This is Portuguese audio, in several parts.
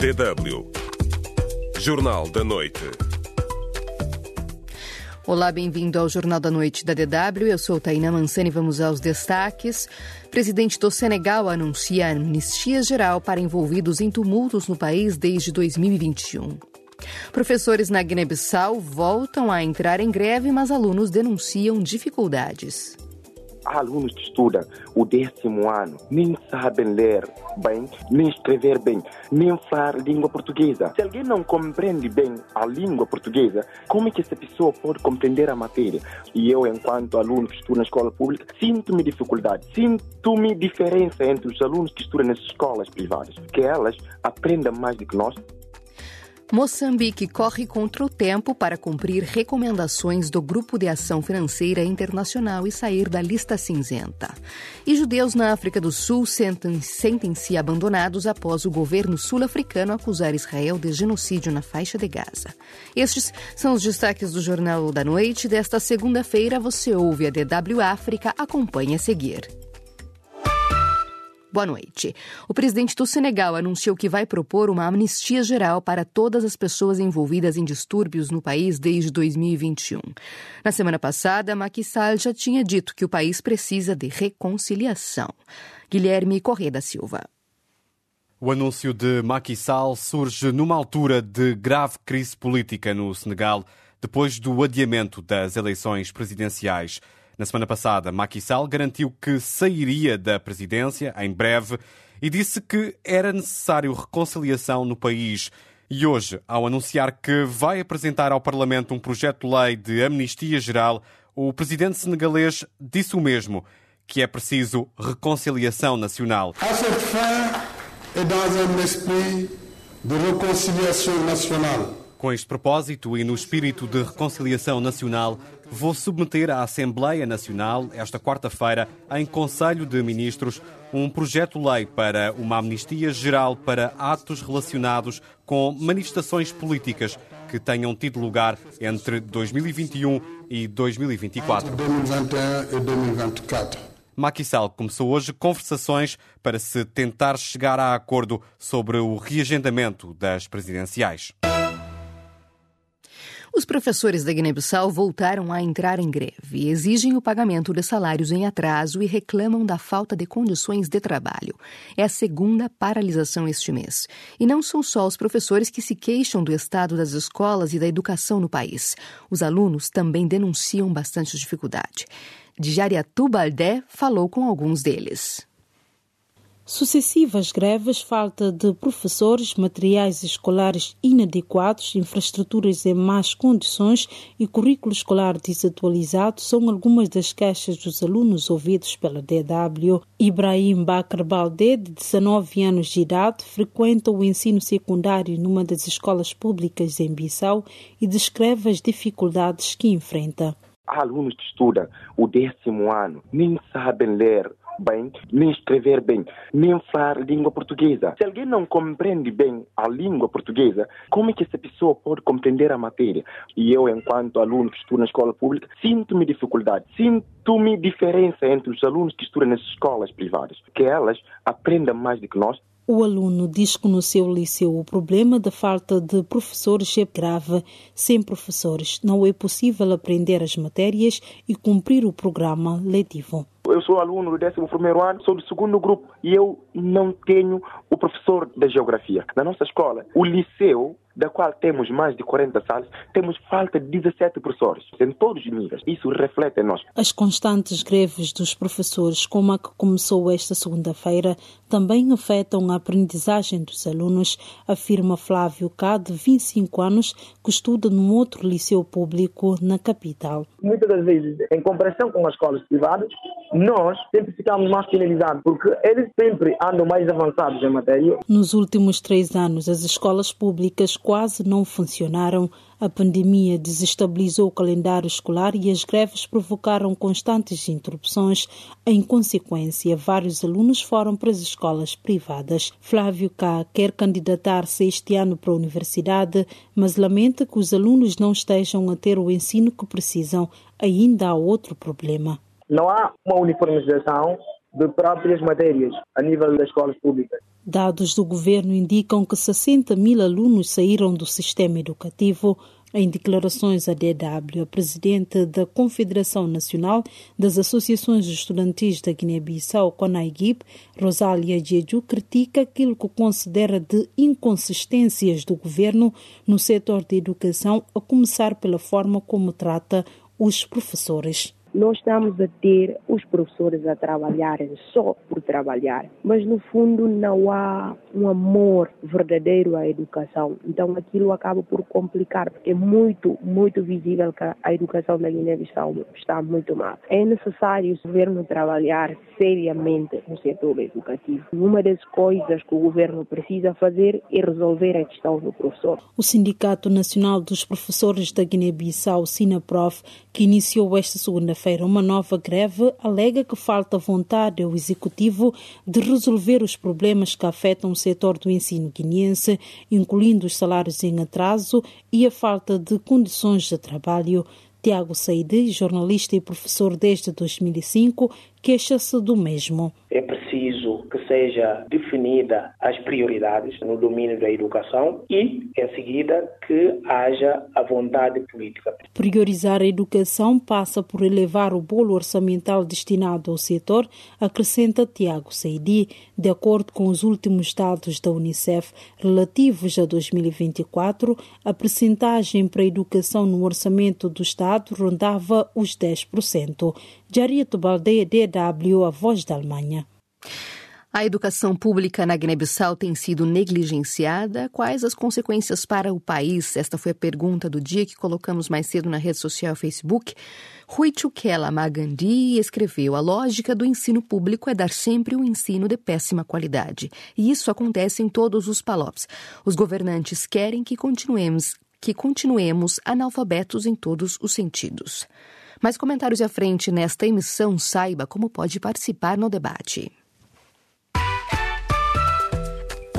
DW. Jornal da Noite. Olá, bem-vindo ao Jornal da Noite da DW. Eu sou Taina Mansani e vamos aos destaques. Presidente do Senegal anuncia amnistia geral para envolvidos em tumultos no país desde 2021. Professores na Guiné-Bissau voltam a entrar em greve, mas alunos denunciam dificuldades. Alunos que estudam o décimo ano, nem sabem ler bem, nem escrever bem, nem falar língua portuguesa. Se alguém não compreende bem a língua portuguesa, como é que essa pessoa pode compreender a matéria? E eu, enquanto aluno que estudo na escola pública, sinto-me dificuldade, sinto-me diferença entre os alunos que estudam nas escolas privadas, que elas aprendem mais do que nós, Moçambique corre contra o tempo para cumprir recomendações do Grupo de Ação Financeira Internacional e sair da lista cinzenta. E judeus na África do Sul sentem-se abandonados após o governo sul-africano acusar Israel de genocídio na faixa de Gaza. Estes são os destaques do Jornal da Noite desta segunda-feira. Você ouve a DW África. Acompanhe a seguir. Boa noite. O presidente do Senegal anunciou que vai propor uma amnistia geral para todas as pessoas envolvidas em distúrbios no país desde 2021. Na semana passada, Macky Sall já tinha dito que o país precisa de reconciliação. Guilherme Corrêa da Silva. O anúncio de Macky Sall surge numa altura de grave crise política no Senegal, depois do adiamento das eleições presidenciais. Na semana passada, Macky Sall garantiu que sairia da presidência em breve e disse que era necessário reconciliação no país. E hoje, ao anunciar que vai apresentar ao Parlamento um projeto de lei de amnistia geral, o presidente senegalês disse o mesmo, que é preciso reconciliação nacional. À cette fin, et dans un esprit de réconciliation nationale, com este propósito e no espírito de reconciliação nacional, vou submeter à Assembleia Nacional, esta quarta-feira, em Conselho de Ministros, um projeto-lei para uma amnistia geral para atos relacionados com manifestações políticas que tenham tido lugar entre 2021 e 2024. 2021 e 2024. Macky Sall começou hoje conversações para se tentar chegar a acordo sobre o reagendamento das presidenciais. Os professores da Guiné-Bissau voltaram a entrar em greve, exigem o pagamento de salários em atraso e reclamam da falta de condições de trabalho. É a segunda paralisação este mês. E não são só os professores que se queixam do estado das escolas e da educação no país. Os alunos também denunciam bastante dificuldade. Djariatu Baldé falou com alguns deles. Sucessivas greves, falta de professores, materiais escolares inadequados, infraestruturas em más condições e currículo escolar desatualizado são algumas das queixas dos alunos ouvidos pela DW. Ibrahim Bakr Baldé, de 19 anos de idade, frequenta o ensino secundário numa das escolas públicas em Bissau e descreve as dificuldades que enfrenta. Há alunos que estudam o décimo ano, nem sabem ler bem, nem escrever bem, nem falar língua portuguesa. Se alguém não compreende bem a língua portuguesa, como é que essa pessoa pode compreender a matéria? E eu, enquanto aluno que estudo na escola pública, sinto-me dificuldade, sinto-me diferença entre os alunos que estudam nas escolas privadas, que elas aprendem mais do que nós, o aluno diz que no seu liceu o problema da falta de professores é grave. Sem professores, não é possível aprender as matérias e cumprir o programa letivo. Eu sou aluno do 11 ano, sou do segundo grupo e eu não tenho o professor da geografia. Na nossa escola, o liceu da qual temos mais de 40 salas, temos falta de 17 professores em todos os níveis. Isso reflete em nós. As constantes greves dos professores, como a que começou esta segunda-feira, também afetam a aprendizagem dos alunos, afirma Flávio K, de 25 anos, que estuda num outro liceu público na capital. Muitas das vezes, em comparação com as escolas privadas, nós sempre ficamos mais penalizados, porque eles sempre andam mais avançados em matéria. Nos últimos três anos, as escolas públicas quase não funcionaram. A pandemia desestabilizou o calendário escolar e as greves provocaram constantes interrupções. Em consequência, vários alunos foram para as escolas privadas. Flávio K quer candidatar-se este ano para a universidade, mas lamenta que os alunos não estejam a ter o ensino que precisam. Ainda há outro problema. Não há uma uniformização de próprias matérias a nível das escolas públicas. Dados do governo indicam que 60 mil alunos saíram do sistema educativo. Em declarações à DW, a presidente da Confederação Nacional das Associações Estudantis da Guiné-Bissau, CONAIGIB, Rosália Jeju, critica aquilo que considera de inconsistências do governo no setor de educação, a começar pela forma como trata os professores nós estamos a ter os professores a trabalharem só por trabalhar, mas no fundo não há um amor verdadeiro à educação. Então aquilo acaba por complicar, porque é muito, muito visível que a educação da Guiné-Bissau está muito mal. É necessário o governo trabalhar seriamente no setor educativo. Uma das coisas que o governo precisa fazer é resolver a questão do professor. O Sindicato Nacional dos Professores da Guiné-Bissau, SINAPROF, que iniciou esta segunda feira uma nova greve, alega que falta vontade ao executivo de resolver os problemas que afetam o setor do ensino guineense, incluindo os salários em atraso e a falta de condições de trabalho. Tiago Saide, jornalista e professor desde 2005, queixa-se do mesmo. É preciso que seja definida as prioridades no domínio da educação e, em seguida, que haja a vontade política. Priorizar a educação passa por elevar o bolo orçamental destinado ao setor, acrescenta Tiago Seidi, de acordo com os últimos dados da Unicef relativos a 2024, a percentagem para a educação no orçamento do Estado rondava os 10%. Jarito Baldeia, DW, a voz da Alemanha. A educação pública na Guiné-Bissau tem sido negligenciada. Quais as consequências para o país? Esta foi a pergunta do dia que colocamos mais cedo na rede social Facebook. Rui Chukela Magandi escreveu: A lógica do ensino público é dar sempre um ensino de péssima qualidade. E isso acontece em todos os palopes. Os governantes querem que continuemos, que continuemos analfabetos em todos os sentidos. Mais comentários à frente nesta emissão, saiba como pode participar no debate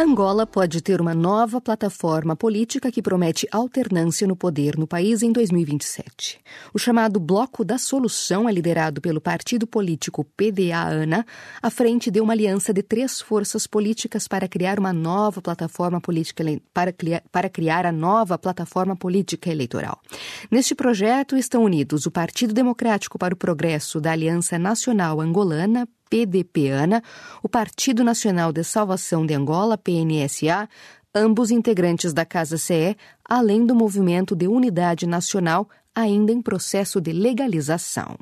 Angola pode ter uma nova plataforma política que promete alternância no poder no país em 2027. O chamado Bloco da Solução é liderado pelo partido político PDA-ANA, à frente de uma aliança de três forças políticas para criar uma nova plataforma política para, para criar a nova plataforma política eleitoral. Neste projeto estão unidos o Partido Democrático para o Progresso da Aliança Nacional Angolana, PDPana, o Partido Nacional de Salvação de Angola, PNSA, ambos integrantes da Casa CE, além do Movimento de Unidade Nacional, ainda em processo de legalização.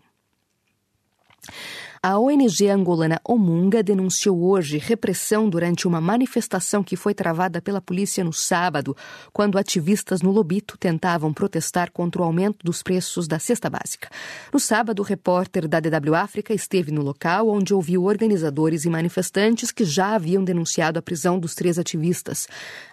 A ONG angolana Omunga denunciou hoje repressão durante uma manifestação que foi travada pela polícia no sábado, quando ativistas no Lobito tentavam protestar contra o aumento dos preços da cesta básica. No sábado, o repórter da DW África esteve no local onde ouviu organizadores e manifestantes que já haviam denunciado a prisão dos três ativistas.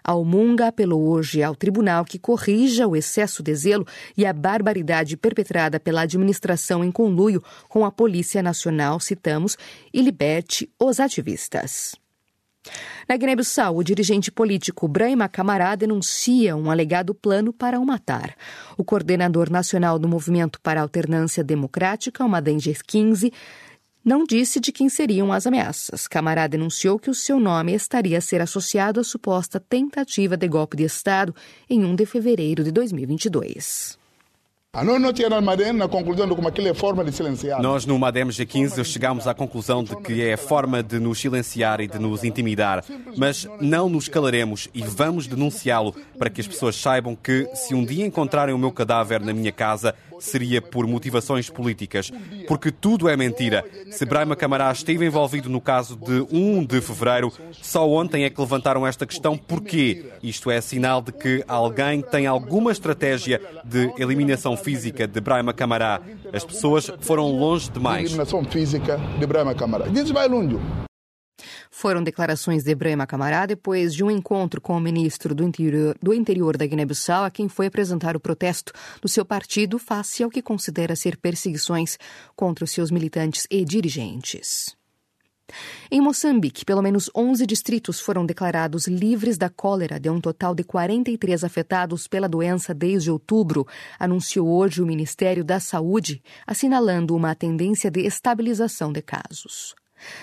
A Omunga apelou hoje ao tribunal que corrija o excesso de zelo e a barbaridade perpetrada pela administração em conluio com a Polícia Nacional citamos, e liberte os ativistas. Na Guiné-Bissau, o dirigente político Brahima Camará denuncia um alegado plano para o matar. O coordenador nacional do Movimento para a Alternância Democrática, o Madenges 15, não disse de quem seriam as ameaças. Camará denunciou que o seu nome estaria a ser associado à suposta tentativa de golpe de Estado em 1 de fevereiro de 2022. Nós não tínhamos Madem na conclusão de como aquilo é forma de silenciar. Nós no Madem G15 chegámos à conclusão de que é forma de nos silenciar e de nos intimidar, mas não nos calaremos e vamos denunciá-lo para que as pessoas saibam que se um dia encontrarem o meu cadáver na minha casa, seria por motivações políticas, porque tudo é mentira. Se Brahma Camará esteve envolvido no caso de 1 de fevereiro, só ontem é que levantaram esta questão. Porquê? Isto é sinal de que alguém tem alguma estratégia de eliminação física de Brahma Camará. As pessoas foram longe demais. Eliminação física de Brahma Camará. Diz longe. Foram declarações de Brema Camará depois de um encontro com o ministro do Interior, do interior da Guiné-Bissau, a quem foi apresentar o protesto do seu partido face ao que considera ser perseguições contra os seus militantes e dirigentes. Em Moçambique, pelo menos 11 distritos foram declarados livres da cólera, de um total de 43 afetados pela doença desde outubro, anunciou hoje o Ministério da Saúde, assinalando uma tendência de estabilização de casos.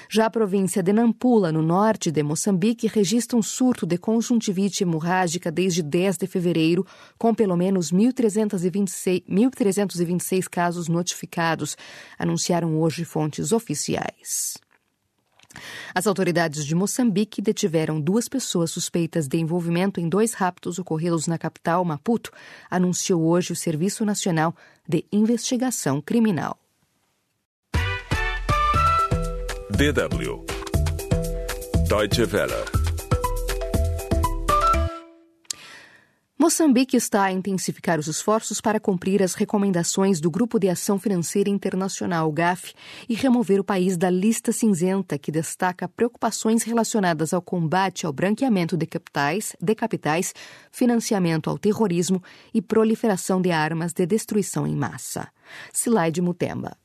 Já a província de Nampula, no norte de Moçambique, registra um surto de conjuntivite hemorrágica desde 10 de fevereiro, com pelo menos 1.326, 1.326 casos notificados, anunciaram hoje fontes oficiais. As autoridades de Moçambique detiveram duas pessoas suspeitas de envolvimento em dois raptos ocorridos na capital, Maputo, anunciou hoje o Serviço Nacional de Investigação Criminal. DW Deutsche Welle Moçambique está a intensificar os esforços para cumprir as recomendações do Grupo de Ação Financeira Internacional, GAF, e remover o país da lista cinzenta que destaca preocupações relacionadas ao combate ao branqueamento de capitais, de capitais, financiamento ao terrorismo e proliferação de armas de destruição em massa. Silaide Mutemba.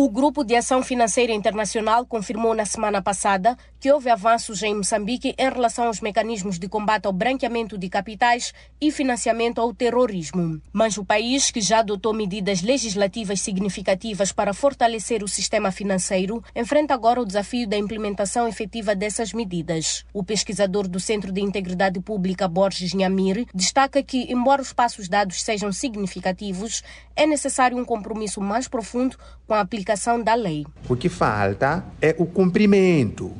O Grupo de Ação Financeira Internacional confirmou na semana passada que houve avanços em Moçambique em relação aos mecanismos de combate ao branqueamento de capitais e financiamento ao terrorismo. Mas o país, que já adotou medidas legislativas significativas para fortalecer o sistema financeiro, enfrenta agora o desafio da implementação efetiva dessas medidas. O pesquisador do Centro de Integridade Pública, Borges Nhamir, destaca que, embora os passos dados sejam significativos, é necessário um compromisso mais profundo com a aplicação da lei. O que falta é o cumprimento,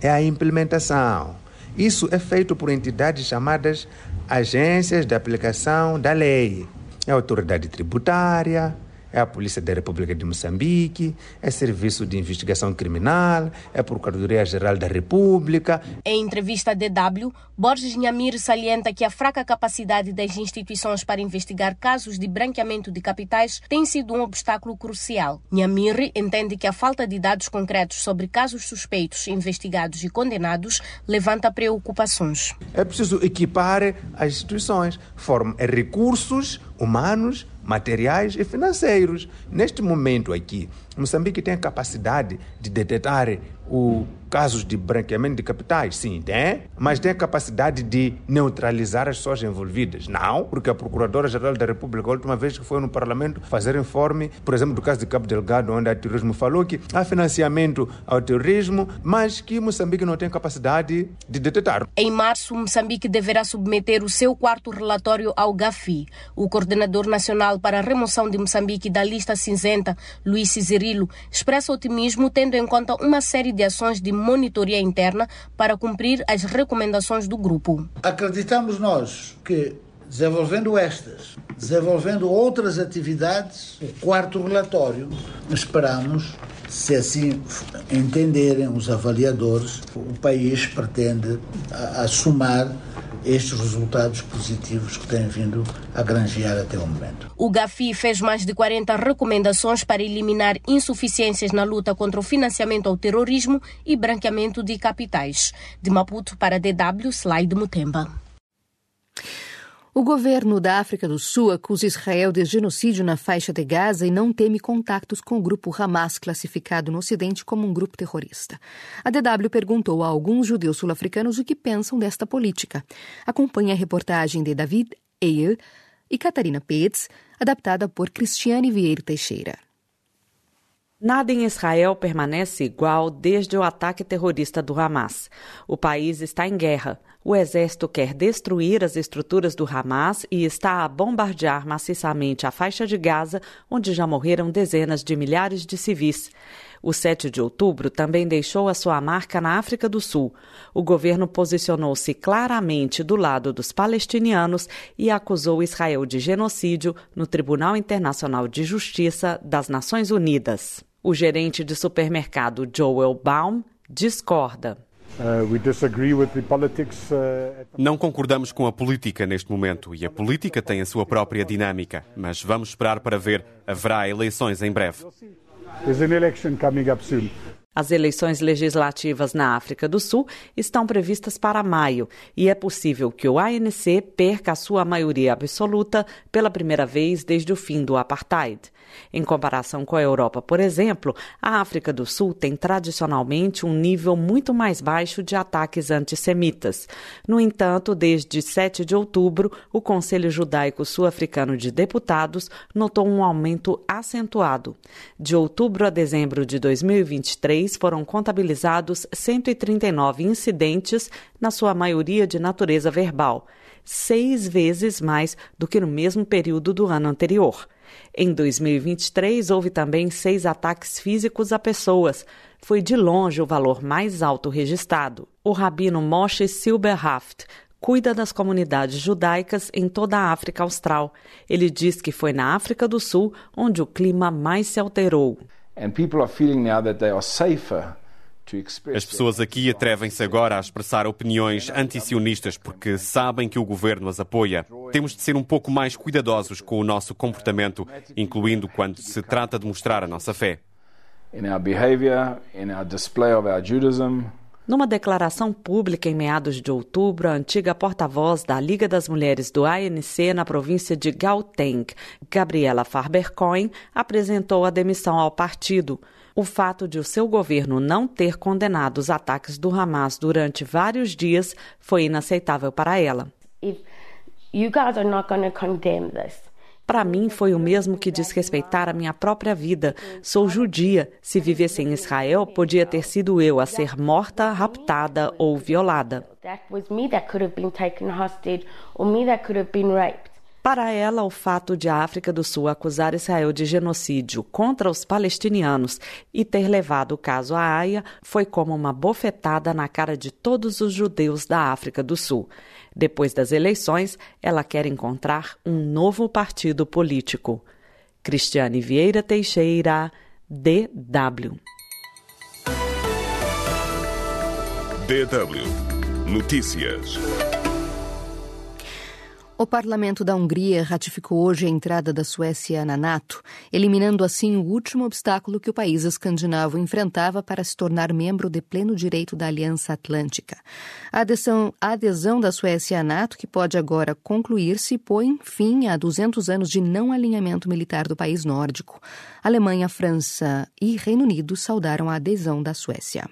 é a implementação. Isso é feito por entidades chamadas agências de aplicação da lei. É a autoridade tributária, é a Polícia da República de Moçambique, é Serviço de Investigação Criminal, é a Procuradoria-Geral da República. Em entrevista à DW, Borges Nhamir salienta que a fraca capacidade das instituições para investigar casos de branqueamento de capitais tem sido um obstáculo crucial. Nhamir entende que a falta de dados concretos sobre casos suspeitos, investigados e condenados levanta preocupações. É preciso equipar as instituições, formar recursos humanos materiais e financeiros. Neste momento aqui, Moçambique tem a capacidade de detectar o casos de branqueamento de capitais? Sim, tem, mas tem a capacidade de neutralizar as pessoas envolvidas? Não, porque a Procuradora-Geral da República, a última vez que foi no Parlamento fazer informe, por exemplo, do caso de Cabo Delgado, onde há terrorismo, falou que há financiamento ao terrorismo, mas que Moçambique não tem capacidade de detectar. Em março, Moçambique deverá submeter o seu quarto relatório ao GAFI. O coordenador nacional para a remoção de Moçambique da lista cinzenta, Luiz Cizirilo, expressa otimismo tendo em conta uma série de ações de monitoria interna para cumprir as recomendações do grupo. Acreditamos nós que desenvolvendo estas, desenvolvendo outras atividades, o quarto relatório, esperamos, se assim entenderem os avaliadores, o país pretende assumar estes resultados positivos que têm vindo a granjear até o momento. O GAFI fez mais de 40 recomendações para eliminar insuficiências na luta contra o financiamento ao terrorismo e branqueamento de capitais. De Maputo para DW, Slide Mutemba. O governo da África do Sul acusa Israel de genocídio na faixa de Gaza e não teme contactos com o grupo Hamas, classificado no Ocidente como um grupo terrorista. A DW perguntou a alguns judeus sul-africanos o que pensam desta política. Acompanhe a reportagem de David Eyer e Catarina Petz, adaptada por Cristiane Vieira Teixeira. Nada em Israel permanece igual desde o ataque terrorista do Hamas. O país está em guerra. O exército quer destruir as estruturas do Hamas e está a bombardear maciçamente a faixa de Gaza, onde já morreram dezenas de milhares de civis. O 7 de outubro também deixou a sua marca na África do Sul. O governo posicionou-se claramente do lado dos palestinianos e acusou Israel de genocídio no Tribunal Internacional de Justiça das Nações Unidas. O gerente de supermercado Joel Baum discorda. Uh, uh, Não concordamos com a política neste momento e a política tem a sua própria dinâmica, mas vamos esperar para ver. Haverá eleições em breve. As eleições legislativas na África do Sul estão previstas para maio e é possível que o ANC perca a sua maioria absoluta pela primeira vez desde o fim do apartheid. Em comparação com a Europa, por exemplo, a África do Sul tem tradicionalmente um nível muito mais baixo de ataques antissemitas. No entanto, desde 7 de outubro, o Conselho Judaico Sul-Africano de Deputados notou um aumento acentuado. De outubro a dezembro de 2023, foram contabilizados 139 incidentes, na sua maioria de natureza verbal, seis vezes mais do que no mesmo período do ano anterior. Em 2023, houve também seis ataques físicos a pessoas. Foi de longe o valor mais alto registrado. O rabino Moshe Silberhaft cuida das comunidades judaicas em toda a África Austral. Ele diz que foi na África do Sul onde o clima mais se alterou. As pessoas aqui atrevem-se agora a expressar opiniões antisionistas porque sabem que o governo as apoia. Temos de ser um pouco mais cuidadosos com o nosso comportamento, incluindo quando se trata de mostrar a nossa fé. In our behavior, in our display of our Judaism, numa declaração pública em meados de outubro, a antiga porta-voz da Liga das Mulheres do ANC na província de Gauteng, Gabriela Farber-Cohen, apresentou a demissão ao partido. O fato de o seu governo não ter condenado os ataques do Hamas durante vários dias foi inaceitável para ela. If you guys are not para mim foi o mesmo que desrespeitar a minha própria vida. Sou judia. Se vivesse em Israel, podia ter sido eu a ser morta, raptada ou violada. Para ela, o fato de a África do Sul acusar Israel de genocídio contra os palestinianos e ter levado o caso à Haia foi como uma bofetada na cara de todos os judeus da África do Sul. Depois das eleições, ela quer encontrar um novo partido político. Cristiane Vieira Teixeira, DW. DW Notícias. O parlamento da Hungria ratificou hoje a entrada da Suécia na NATO, eliminando assim o último obstáculo que o país escandinavo enfrentava para se tornar membro de pleno direito da Aliança Atlântica. A adesão, a adesão da Suécia à NATO, que pode agora concluir-se, põe fim a 200 anos de não alinhamento militar do país nórdico. Alemanha, França e Reino Unido saudaram a adesão da Suécia.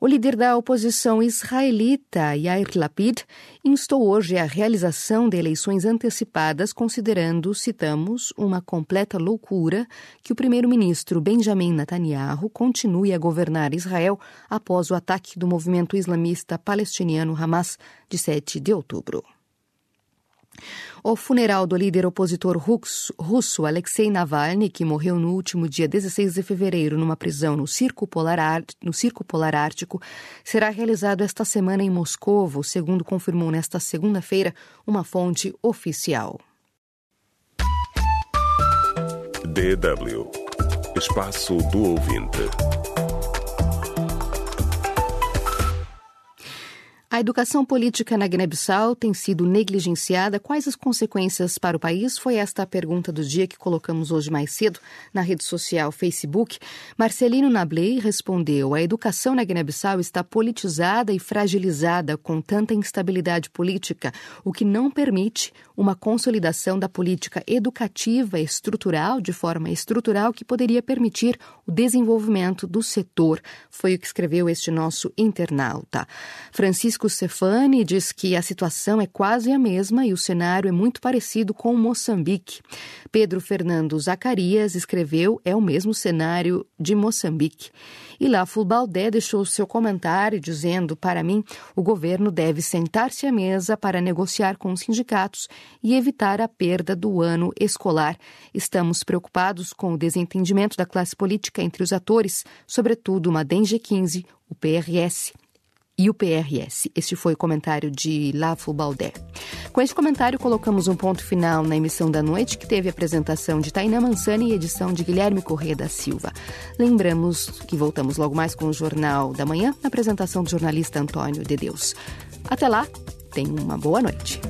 O líder da oposição israelita, Yair Lapid, instou hoje a realização de eleições antecipadas, considerando, citamos, uma completa loucura que o primeiro-ministro Benjamin Netanyahu continue a governar Israel após o ataque do movimento islamista palestiniano Hamas de 7 de outubro. O funeral do líder opositor russo Alexei Navalny, que morreu no último dia 16 de fevereiro numa prisão no Circo Polar, no Circo Polar Ártico, será realizado esta semana em Moscou, segundo confirmou nesta segunda-feira uma fonte oficial. DW Espaço do Ouvinte. A educação política na Guiné-Bissau tem sido negligenciada. Quais as consequências para o país? Foi esta a pergunta do dia que colocamos hoje mais cedo na rede social Facebook. Marcelino Nabley respondeu: A educação na Guiné-Bissau está politizada e fragilizada com tanta instabilidade política, o que não permite uma consolidação da política educativa estrutural, de forma estrutural, que poderia permitir o desenvolvimento do setor. Foi o que escreveu este nosso internauta. Francisco Francisco Cefani diz que a situação é quase a mesma e o cenário é muito parecido com Moçambique. Pedro Fernando Zacarias escreveu: é o mesmo cenário de Moçambique. E lá Fulbaldé deixou seu comentário dizendo: para mim, o governo deve sentar-se à mesa para negociar com os sindicatos e evitar a perda do ano escolar. Estamos preocupados com o desentendimento da classe política entre os atores, sobretudo o Madem G15, o PRS e o PRS. Este foi o comentário de Lafo Baldé. Com este comentário, colocamos um ponto final na emissão da noite, que teve apresentação de Tainá Mansani e edição de Guilherme Corrêa da Silva. Lembramos que voltamos logo mais com o Jornal da Manhã, na apresentação do jornalista Antônio de Deus. Até lá, tenha uma boa noite.